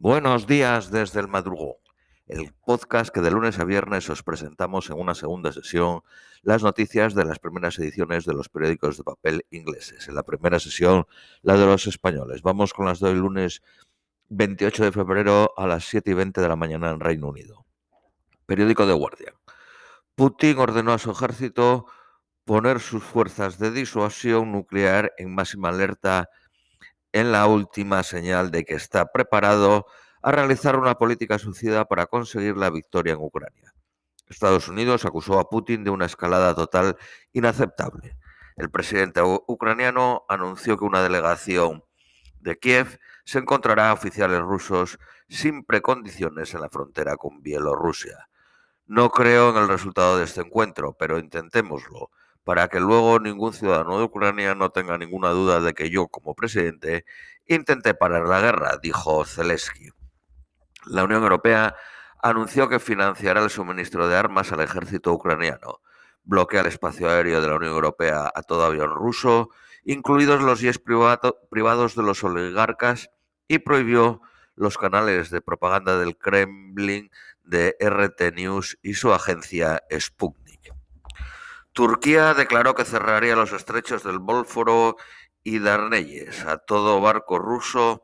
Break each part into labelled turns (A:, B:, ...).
A: Buenos días desde el madrugón, el podcast que de lunes a viernes os presentamos en una segunda sesión las noticias de las primeras ediciones de los periódicos de papel ingleses. En la primera sesión, la de los españoles. Vamos con las de hoy lunes 28 de febrero a las 7 y 20 de la mañana en Reino Unido. Periódico de Guardian. Putin ordenó a su ejército poner sus fuerzas de disuasión nuclear en máxima alerta en la última señal de que está preparado a realizar una política suicida para conseguir la victoria en Ucrania. Estados Unidos acusó a Putin de una escalada total inaceptable. El presidente ucraniano anunció que una delegación de Kiev se encontrará oficiales rusos sin precondiciones en la frontera con Bielorrusia. No creo en el resultado de este encuentro, pero intentémoslo para que luego ningún ciudadano de Ucrania no tenga ninguna duda de que yo, como presidente, intenté parar la guerra, dijo Zelensky. La Unión Europea anunció que financiará el suministro de armas al ejército ucraniano, bloquea el espacio aéreo de la Unión Europea a todo avión ruso, incluidos los jets privados de los oligarcas, y prohibió los canales de propaganda del Kremlin de RT News y su agencia Sputnik. Turquía declaró que cerraría los estrechos del Bósforo y Darnelles a todo barco ruso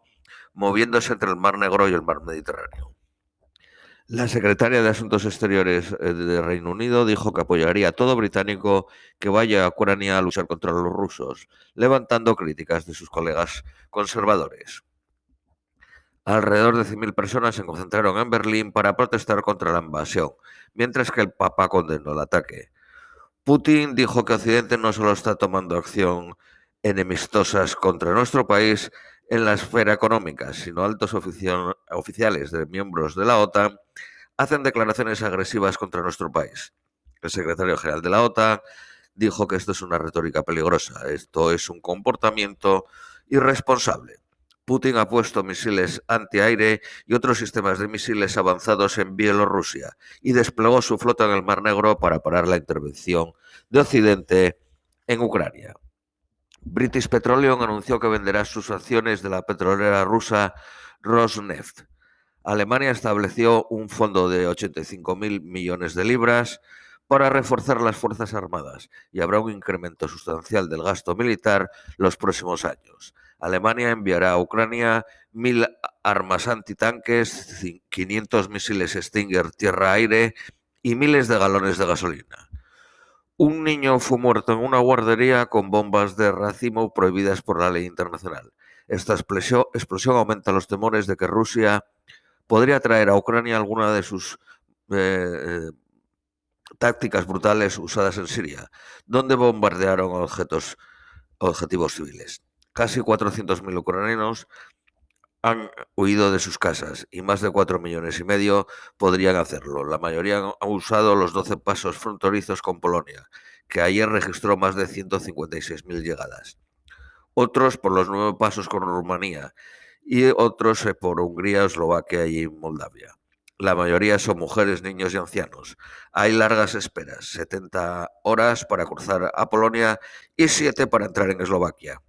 A: moviéndose entre el Mar Negro y el Mar Mediterráneo. La secretaria de Asuntos Exteriores eh, de Reino Unido dijo que apoyaría a todo británico que vaya a Ucrania a luchar contra los rusos, levantando críticas de sus colegas conservadores. Alrededor de 100.000 personas se concentraron en Berlín para protestar contra la invasión, mientras que el Papa condenó el ataque. Putin dijo que Occidente no solo está tomando acción enemistosas contra nuestro país en la esfera económica, sino altos oficiales de miembros de la OTAN hacen declaraciones agresivas contra nuestro país. El secretario general de la OTAN dijo que esto es una retórica peligrosa, esto es un comportamiento irresponsable. Putin ha puesto misiles antiaire y otros sistemas de misiles avanzados en Bielorrusia y desplegó su flota en el Mar Negro para parar la intervención de Occidente en Ucrania. British Petroleum anunció que venderá sus acciones de la petrolera rusa Rosneft. Alemania estableció un fondo de 85.000 millones de libras para reforzar las Fuerzas Armadas y habrá un incremento sustancial del gasto militar los próximos años. Alemania enviará a Ucrania mil armas antitanques, 500 misiles Stinger tierra-aire y miles de galones de gasolina. Un niño fue muerto en una guardería con bombas de racimo prohibidas por la ley internacional. Esta explosión aumenta los temores de que Rusia podría traer a Ucrania alguna de sus eh, tácticas brutales usadas en Siria, donde bombardearon objetos, objetivos civiles. Casi 400.000 ucranianos han huido de sus casas y más de 4 millones y medio podrían hacerlo. La mayoría han usado los 12 pasos fronterizos con Polonia, que ayer registró más de 156.000 llegadas. Otros por los nueve pasos con Rumanía y otros eh, por Hungría, Eslovaquia y Moldavia. La mayoría son mujeres, niños y ancianos. Hay largas esperas, 70 horas para cruzar a Polonia y 7 para entrar en Eslovaquia.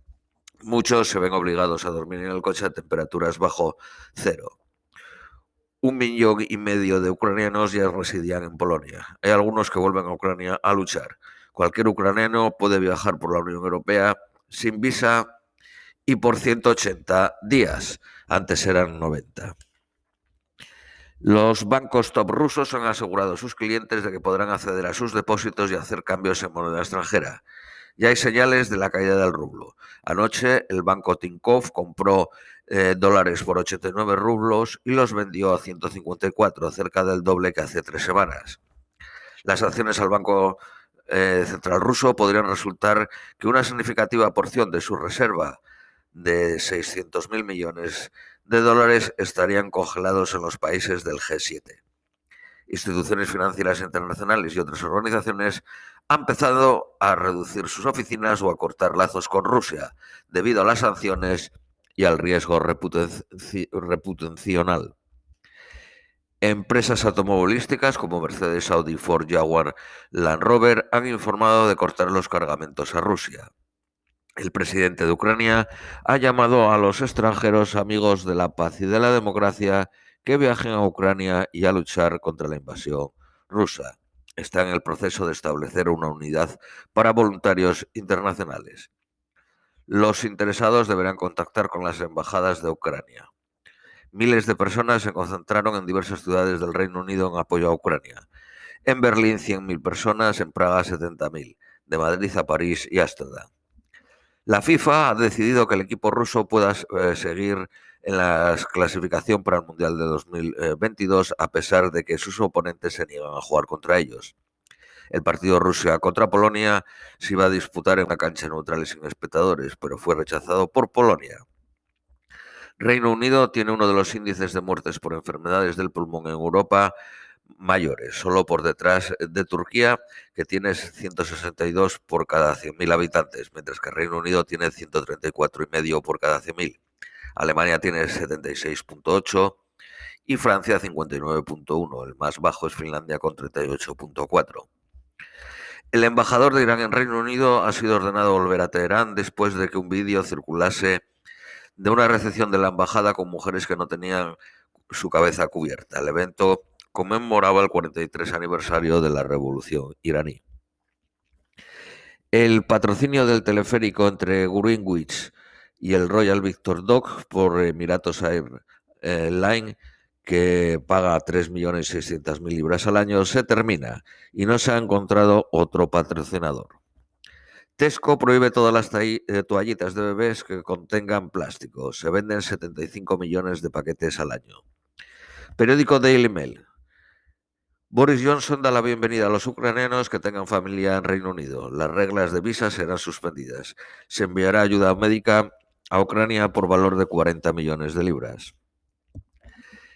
A: Muchos se ven obligados a dormir en el coche a temperaturas bajo cero. Un millón y medio de ucranianos ya residían en Polonia. Hay algunos que vuelven a Ucrania a luchar. Cualquier ucraniano puede viajar por la Unión Europea sin visa y por 180 días. Antes eran 90. Los bancos top rusos han asegurado a sus clientes de que podrán acceder a sus depósitos y hacer cambios en moneda extranjera. Ya hay señales de la caída del rublo. Anoche el banco Tinkoff compró eh, dólares por 89 rublos y los vendió a 154, cerca del doble que hace tres semanas. Las acciones al Banco eh, Central Ruso podrían resultar que una significativa porción de su reserva de 600.000 millones de dólares estarían congelados en los países del G7 instituciones financieras internacionales y otras organizaciones han empezado a reducir sus oficinas o a cortar lazos con Rusia debido a las sanciones y al riesgo reputacional. Empresas automovilísticas como Mercedes, Audi, Ford, Jaguar, Land Rover han informado de cortar los cargamentos a Rusia. El presidente de Ucrania ha llamado a los extranjeros amigos de la paz y de la democracia que viajen a Ucrania y a luchar contra la invasión rusa. Está en el proceso de establecer una unidad para voluntarios internacionales. Los interesados deberán contactar con las embajadas de Ucrania. Miles de personas se concentraron en diversas ciudades del Reino Unido en apoyo a Ucrania. En Berlín 100.000 personas, en Praga 70.000, de Madrid a París y Ámsterdam. La FIFA ha decidido que el equipo ruso pueda eh, seguir en la clasificación para el Mundial de 2022 a pesar de que sus oponentes se niegan a jugar contra ellos. El partido Rusia contra Polonia se iba a disputar en una cancha neutral y sin espectadores, pero fue rechazado por Polonia. Reino Unido tiene uno de los índices de muertes por enfermedades del pulmón en Europa mayores, solo por detrás de Turquía, que tiene 162 por cada 100.000 habitantes, mientras que Reino Unido tiene 134,5 por cada 100.000. Alemania tiene 76.8 y Francia 59.1. El más bajo es Finlandia con 38.4. El embajador de Irán en Reino Unido ha sido ordenado volver a Teherán después de que un vídeo circulase de una recepción de la embajada con mujeres que no tenían su cabeza cubierta. El evento conmemoraba el 43 aniversario de la revolución iraní. El patrocinio del teleférico entre Greenwich y el Royal Victor Dock por Emiratos Airline, que paga 3.600.000 libras al año, se termina y no se ha encontrado otro patrocinador. Tesco prohíbe todas las eh, toallitas de bebés que contengan plástico. Se venden 75 millones de paquetes al año. Periódico Daily Mail. Boris Johnson da la bienvenida a los ucranianos que tengan familia en Reino Unido. Las reglas de visa serán suspendidas. Se enviará ayuda médica a Ucrania por valor de 40 millones de libras.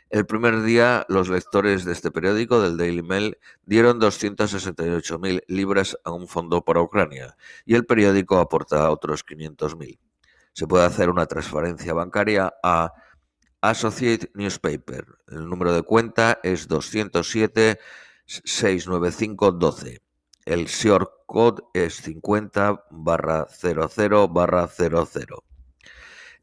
A: El primer día, los lectores de este periódico, del Daily Mail, dieron 268.000 libras a un fondo para Ucrania y el periódico aporta otros 500.000. Se puede hacer una transferencia bancaria a Associate Newspaper. El número de cuenta es 207 695 12. El short code es 50 barra 00 barra 00.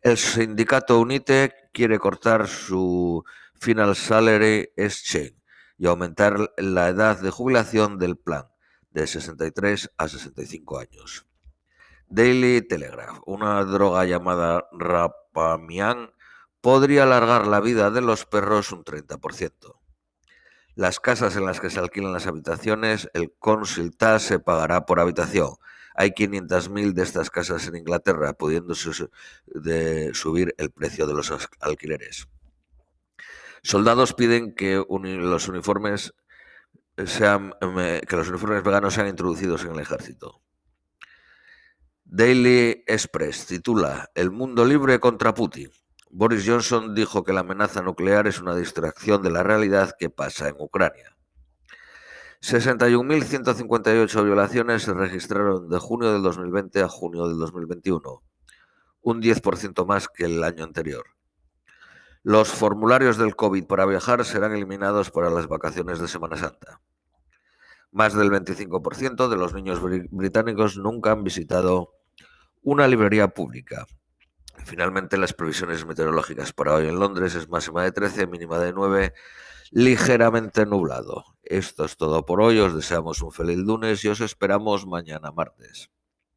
A: El sindicato UNITE quiere cortar su Final Salary Exchange y aumentar la edad de jubilación del plan de 63 a 65 años. Daily Telegraph. Una droga llamada Rapamian podría alargar la vida de los perros un 30%. Las casas en las que se alquilan las habitaciones, el council tax se pagará por habitación. Hay 500.000 de estas casas en Inglaterra, pudiendo subir el precio de los alquileres. Soldados piden que los uniformes sean que los uniformes veganos sean introducidos en el ejército. Daily Express titula El mundo libre contra Putin. Boris Johnson dijo que la amenaza nuclear es una distracción de la realidad que pasa en Ucrania. 61.158 violaciones se registraron de junio del 2020 a junio del 2021, un 10% más que el año anterior. Los formularios del COVID para viajar serán eliminados para las vacaciones de Semana Santa. Más del 25% de los niños británicos nunca han visitado una librería pública. Finalmente, las previsiones meteorológicas para hoy en Londres es máxima de 13, mínima de 9, ligeramente nublado. Esto es todo por hoy. Os deseamos un feliz lunes y os esperamos mañana martes.